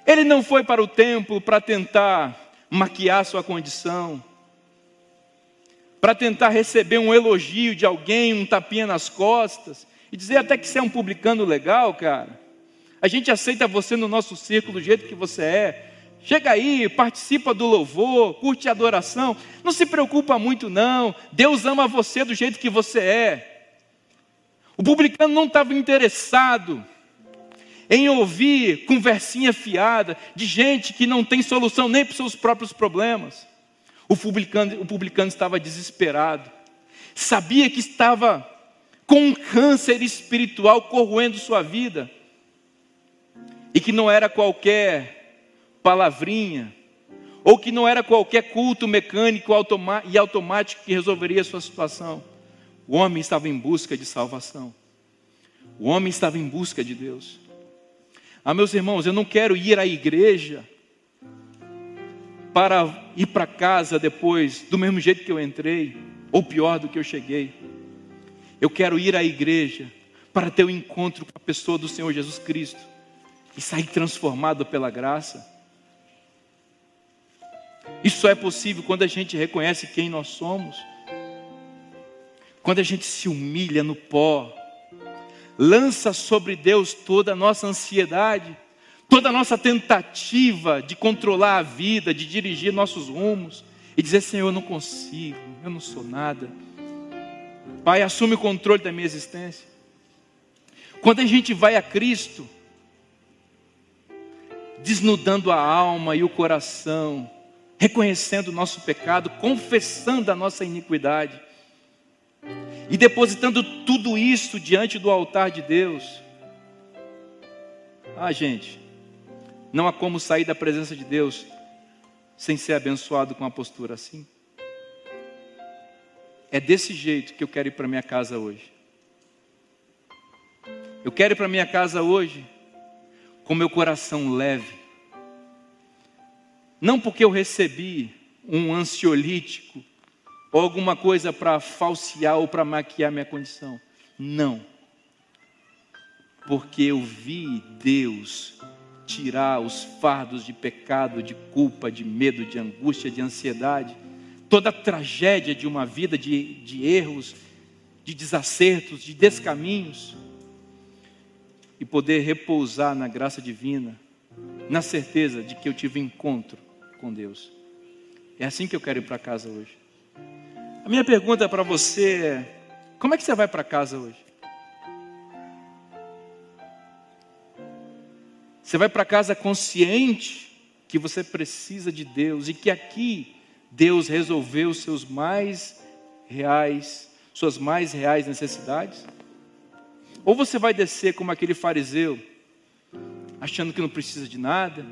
Ele não foi para o templo para tentar maquiar sua condição, para tentar receber um elogio de alguém, um tapinha nas costas, e dizer até que você é um publicano legal, cara. A gente aceita você no nosso círculo do jeito que você é. Chega aí, participa do louvor, curte a adoração. Não se preocupa muito, não. Deus ama você do jeito que você é. O publicano não estava interessado em ouvir conversinha fiada de gente que não tem solução nem para os seus próprios problemas. O publicano, o publicano estava desesperado, sabia que estava com um câncer espiritual corroendo sua vida e que não era qualquer palavrinha, ou que não era qualquer culto mecânico e automático que resolveria a sua situação. O homem estava em busca de salvação. O homem estava em busca de Deus. Ah, meus irmãos, eu não quero ir à igreja para ir para casa depois do mesmo jeito que eu entrei, ou pior do que eu cheguei. Eu quero ir à igreja para ter o um encontro com a pessoa do Senhor Jesus Cristo e sair transformado pela graça. Isso só é possível quando a gente reconhece quem nós somos, quando a gente se humilha no pó, lança sobre Deus toda a nossa ansiedade, toda a nossa tentativa de controlar a vida, de dirigir nossos rumos e dizer: Senhor, eu não consigo, eu não sou nada. Pai, assume o controle da minha existência. Quando a gente vai a Cristo, desnudando a alma e o coração, reconhecendo o nosso pecado, confessando a nossa iniquidade e depositando tudo isso diante do altar de Deus. Ah, gente, não há como sair da presença de Deus sem ser abençoado com uma postura assim. É desse jeito que eu quero ir para minha casa hoje. Eu quero ir para minha casa hoje com meu coração leve. Não porque eu recebi um ansiolítico ou alguma coisa para falsear ou para maquiar minha condição. Não. Porque eu vi Deus tirar os fardos de pecado, de culpa, de medo, de angústia, de ansiedade, toda a tragédia de uma vida de, de erros, de desacertos, de descaminhos, e poder repousar na graça divina, na certeza de que eu tive encontro com Deus. É assim que eu quero ir para casa hoje. A minha pergunta para você é: como é que você vai para casa hoje? Você vai para casa consciente que você precisa de Deus e que aqui Deus resolveu seus mais reais, suas mais reais necessidades? Ou você vai descer como aquele fariseu, achando que não precisa de nada,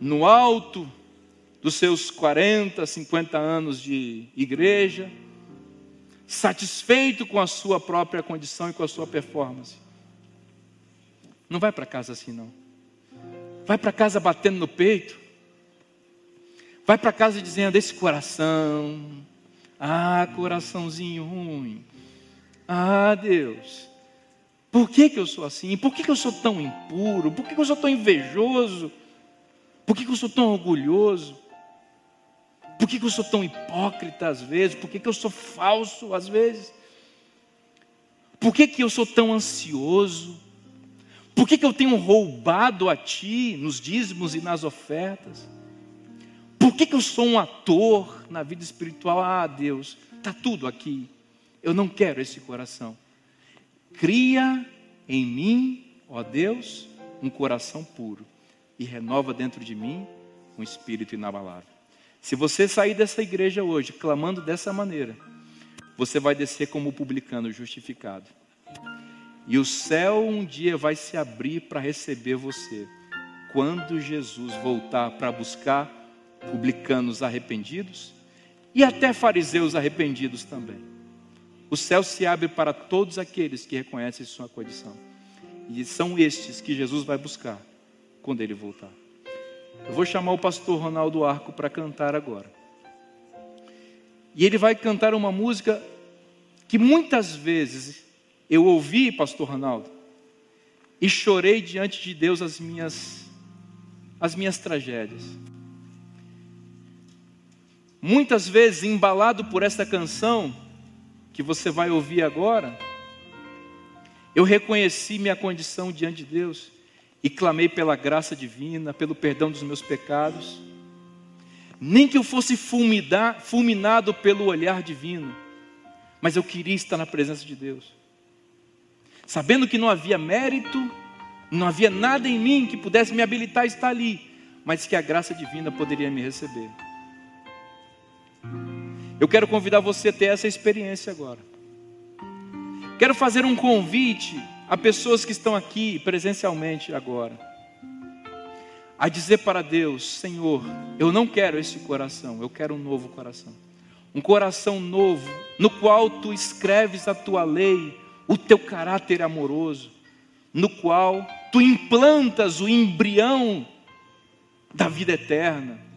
no alto dos seus 40, 50 anos de igreja, satisfeito com a sua própria condição e com a sua performance. Não vai para casa assim, não. Vai para casa batendo no peito. Vai para casa dizendo: esse coração, ah, coraçãozinho ruim. Ah, Deus, por que, que eu sou assim? Por que, que eu sou tão impuro? Por que, que eu sou tão invejoso? Por que, que eu sou tão orgulhoso? Por que, que eu sou tão hipócrita às vezes? Por que, que eu sou falso às vezes? Por que, que eu sou tão ansioso? Por que, que eu tenho roubado a ti nos dízimos e nas ofertas? Por que, que eu sou um ator na vida espiritual? Ah, Deus, está tudo aqui. Eu não quero esse coração. Cria em mim, ó Deus, um coração puro e renova dentro de mim um espírito inabalável. Se você sair dessa igreja hoje clamando dessa maneira, você vai descer como publicano justificado. E o céu um dia vai se abrir para receber você. Quando Jesus voltar para buscar publicanos arrependidos e até fariseus arrependidos também. O céu se abre para todos aqueles que reconhecem sua condição. E são estes que Jesus vai buscar quando ele voltar. Eu vou chamar o pastor Ronaldo Arco para cantar agora. E ele vai cantar uma música que muitas vezes eu ouvi, pastor Ronaldo, e chorei diante de Deus as minhas as minhas tragédias. Muitas vezes embalado por essa canção que você vai ouvir agora, eu reconheci minha condição diante de Deus e clamei pela graça divina, pelo perdão dos meus pecados. Nem que eu fosse fulminar, fulminado pelo olhar divino, mas eu queria estar na presença de Deus. Sabendo que não havia mérito, não havia nada em mim que pudesse me habilitar a estar ali, mas que a graça divina poderia me receber. Eu quero convidar você a ter essa experiência agora. Quero fazer um convite a pessoas que estão aqui presencialmente agora, a dizer para Deus: Senhor, eu não quero esse coração, eu quero um novo coração. Um coração novo, no qual tu escreves a tua lei, o teu caráter amoroso, no qual tu implantas o embrião da vida eterna,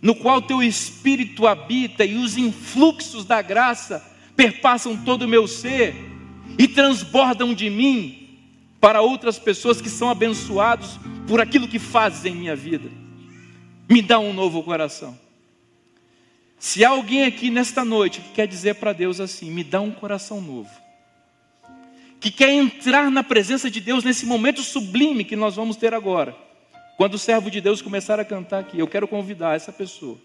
no qual teu espírito habita e os influxos da graça perpassam todo o meu ser e transbordam de mim para outras pessoas que são abençoados por aquilo que fazes em minha vida. Me dá um novo coração. Se há alguém aqui nesta noite que quer dizer para Deus assim: me dá um coração novo, que quer entrar na presença de Deus nesse momento sublime que nós vamos ter agora, quando o servo de Deus começar a cantar aqui, eu quero convidar essa pessoa,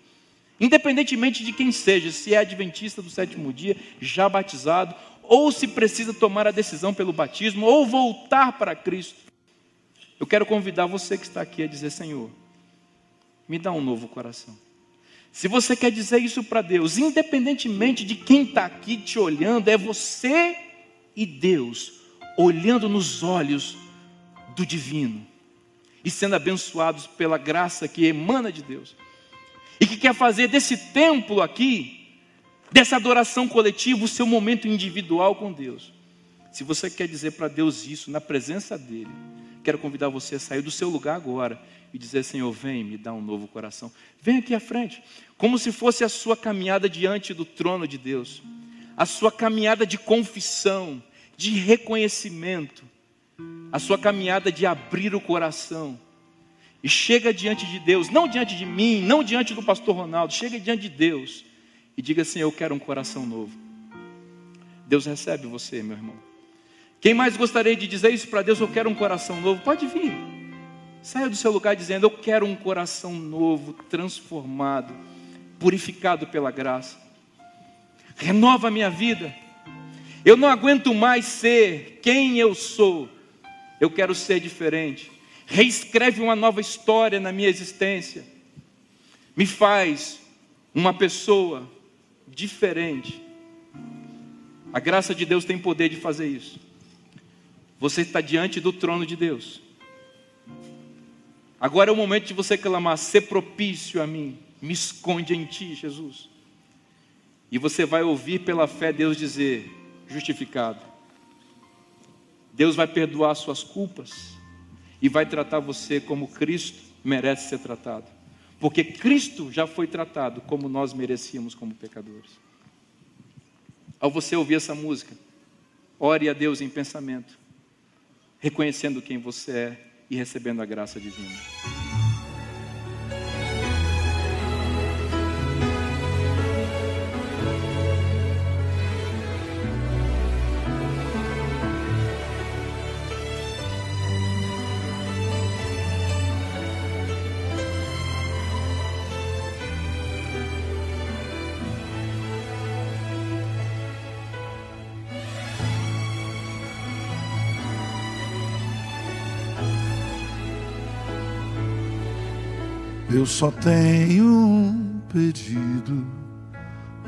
independentemente de quem seja, se é adventista do sétimo dia, já batizado, ou se precisa tomar a decisão pelo batismo, ou voltar para Cristo. Eu quero convidar você que está aqui a dizer: Senhor, me dá um novo coração. Se você quer dizer isso para Deus, independentemente de quem está aqui te olhando, é você e Deus olhando nos olhos do divino e sendo abençoados pela graça que emana de Deus e que quer fazer desse templo aqui dessa adoração coletiva, o seu momento individual com Deus. Se você quer dizer para Deus isso na presença dele, quero convidar você a sair do seu lugar agora e dizer: Senhor, vem me dá um novo coração. Vem aqui à frente, como se fosse a sua caminhada diante do trono de Deus, a sua caminhada de confissão, de reconhecimento, a sua caminhada de abrir o coração. E chega diante de Deus, não diante de mim, não diante do pastor Ronaldo, chega diante de Deus e diga assim: Eu quero um coração novo. Deus recebe você, meu irmão. Quem mais gostaria de dizer isso para Deus? Eu quero um coração novo. Pode vir. Saia do seu lugar dizendo: Eu quero um coração novo, transformado, purificado pela graça. Renova a minha vida. Eu não aguento mais ser quem eu sou. Eu quero ser diferente. Reescreve uma nova história na minha existência. Me faz uma pessoa diferente. A graça de Deus tem poder de fazer isso. Você está diante do trono de Deus. Agora é o momento de você clamar: ser propício a mim, me esconde em ti, Jesus. E você vai ouvir pela fé Deus dizer: justificado. Deus vai perdoar suas culpas e vai tratar você como Cristo merece ser tratado. Porque Cristo já foi tratado como nós merecíamos como pecadores. Ao você ouvir essa música, ore a Deus em pensamento, reconhecendo quem você é e recebendo a graça divina. Eu só tenho um pedido,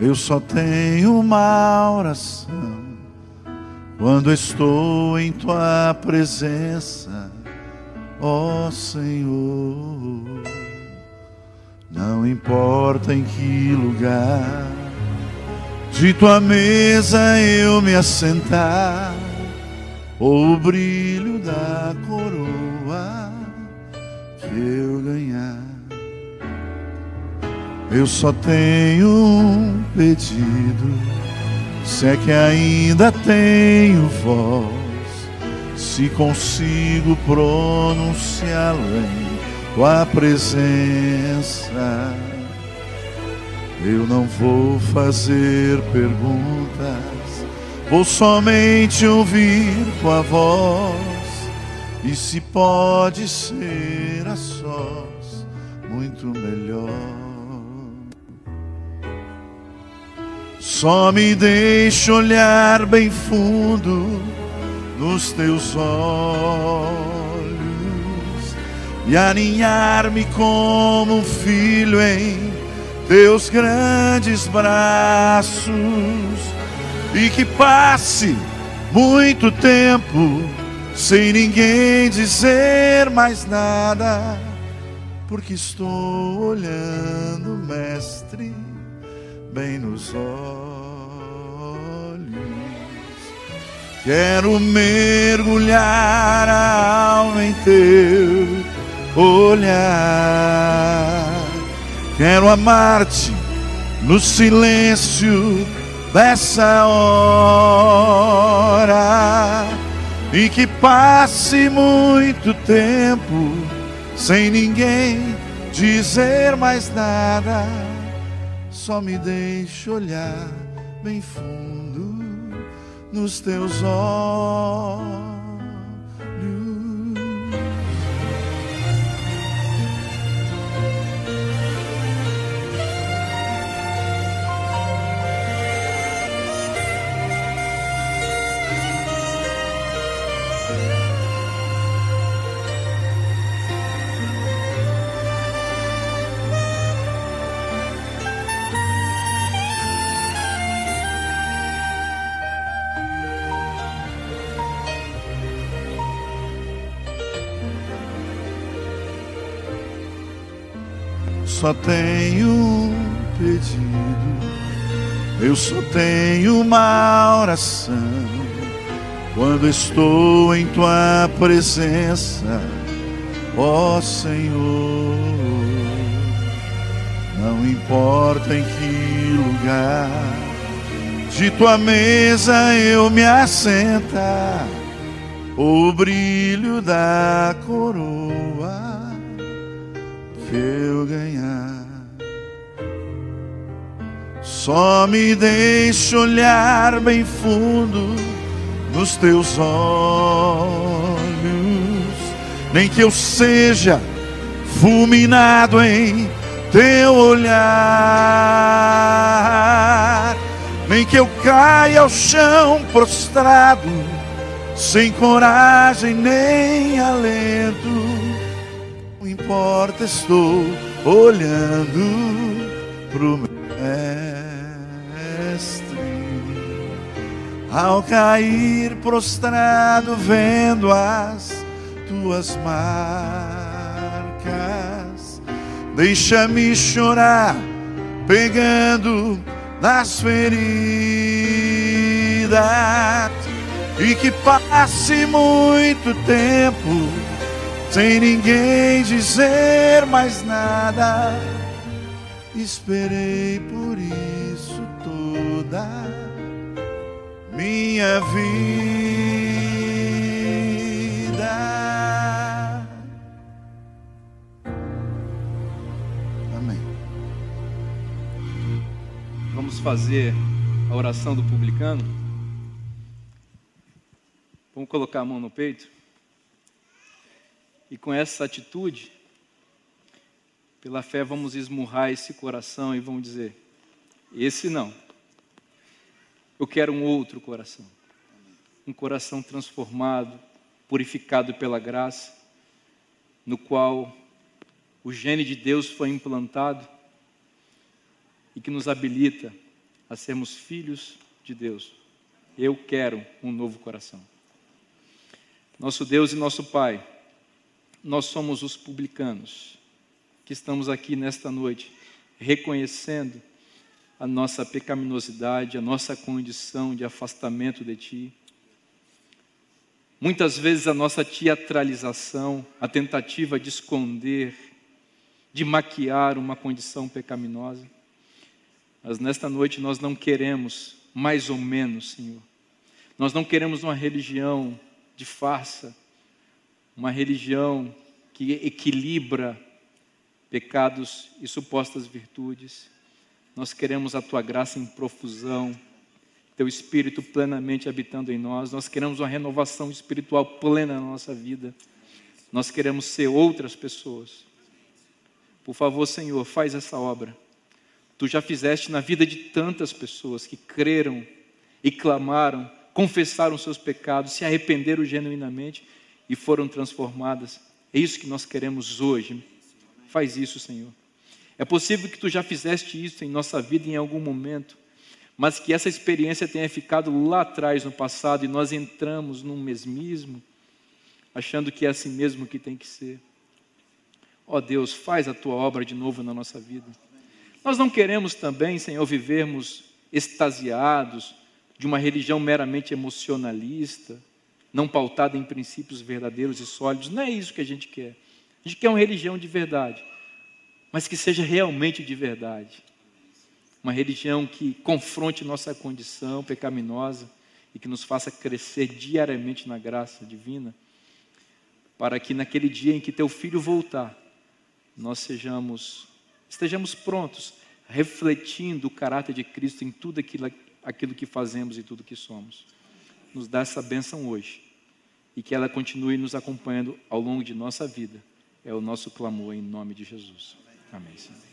eu só tenho uma oração. Quando estou em tua presença, ó Senhor, não importa em que lugar de tua mesa eu me assentar, ou o brilho da coroa que eu ganhar. Eu só tenho um pedido, se é que ainda tenho voz, se consigo pronunciar em tua presença. Eu não vou fazer perguntas, vou somente ouvir tua voz. E se pode ser a sós, muito melhor. Só me deixa olhar bem fundo nos teus olhos e aninhar-me como um filho em teus grandes braços. E que passe muito tempo sem ninguém dizer mais nada, porque estou olhando, mestre bem nos olhos. Quero mergulhar a alma em teu olhar. Quero amar-te no silêncio dessa hora e que passe muito tempo sem ninguém dizer mais nada só me deixa olhar bem fundo nos teus olhos. Só tenho um pedido, eu só tenho uma oração. Quando estou em tua presença, ó Senhor. Não importa em que lugar de tua mesa eu me assenta, o brilho da coroa que eu ganhar. Só me deixe olhar bem fundo nos teus olhos, nem que eu seja fulminado em teu olhar, nem que eu caia ao chão prostrado, sem coragem nem alento. Não importa, estou olhando pro meu Ao cair prostrado, vendo as tuas marcas, deixa-me chorar, pegando nas feridas, e que passe muito tempo sem ninguém dizer mais nada. Esperei por isso toda minha vida. Amém. Vamos fazer a oração do publicano? Vamos colocar a mão no peito? E com essa atitude, pela fé, vamos esmurrar esse coração e vamos dizer: esse não. Eu quero um outro coração. Um coração transformado, purificado pela graça, no qual o gene de Deus foi implantado e que nos habilita a sermos filhos de Deus. Eu quero um novo coração. Nosso Deus e nosso Pai, nós somos os publicanos que estamos aqui nesta noite, reconhecendo a nossa pecaminosidade, a nossa condição de afastamento de Ti. Muitas vezes a nossa teatralização, a tentativa de esconder, de maquiar uma condição pecaminosa. Mas nesta noite nós não queremos mais ou menos, Senhor. Nós não queremos uma religião de farsa, uma religião que equilibra pecados e supostas virtudes. Nós queremos a tua graça em profusão, teu espírito plenamente habitando em nós. Nós queremos uma renovação espiritual plena na nossa vida. Nós queremos ser outras pessoas. Por favor, Senhor, faz essa obra. Tu já fizeste na vida de tantas pessoas que creram e clamaram, confessaram seus pecados, se arrependeram genuinamente e foram transformadas. É isso que nós queremos hoje. Faz isso, Senhor. É possível que tu já fizeste isso em nossa vida em algum momento, mas que essa experiência tenha ficado lá atrás no passado e nós entramos num mesmismo, achando que é assim mesmo que tem que ser. Ó oh Deus, faz a tua obra de novo na nossa vida. Nós não queremos também, Senhor, vivermos extasiados de uma religião meramente emocionalista, não pautada em princípios verdadeiros e sólidos. Não é isso que a gente quer. A gente quer uma religião de verdade, mas que seja realmente de verdade. Uma religião que confronte nossa condição pecaminosa e que nos faça crescer diariamente na graça divina, para que naquele dia em que teu filho voltar, nós sejamos estejamos prontos, refletindo o caráter de Cristo em tudo aquilo, aquilo que fazemos e tudo que somos. Nos dá essa bênção hoje e que ela continue nos acompanhando ao longo de nossa vida. É o nosso clamor em nome de Jesus. Amém, Senhor.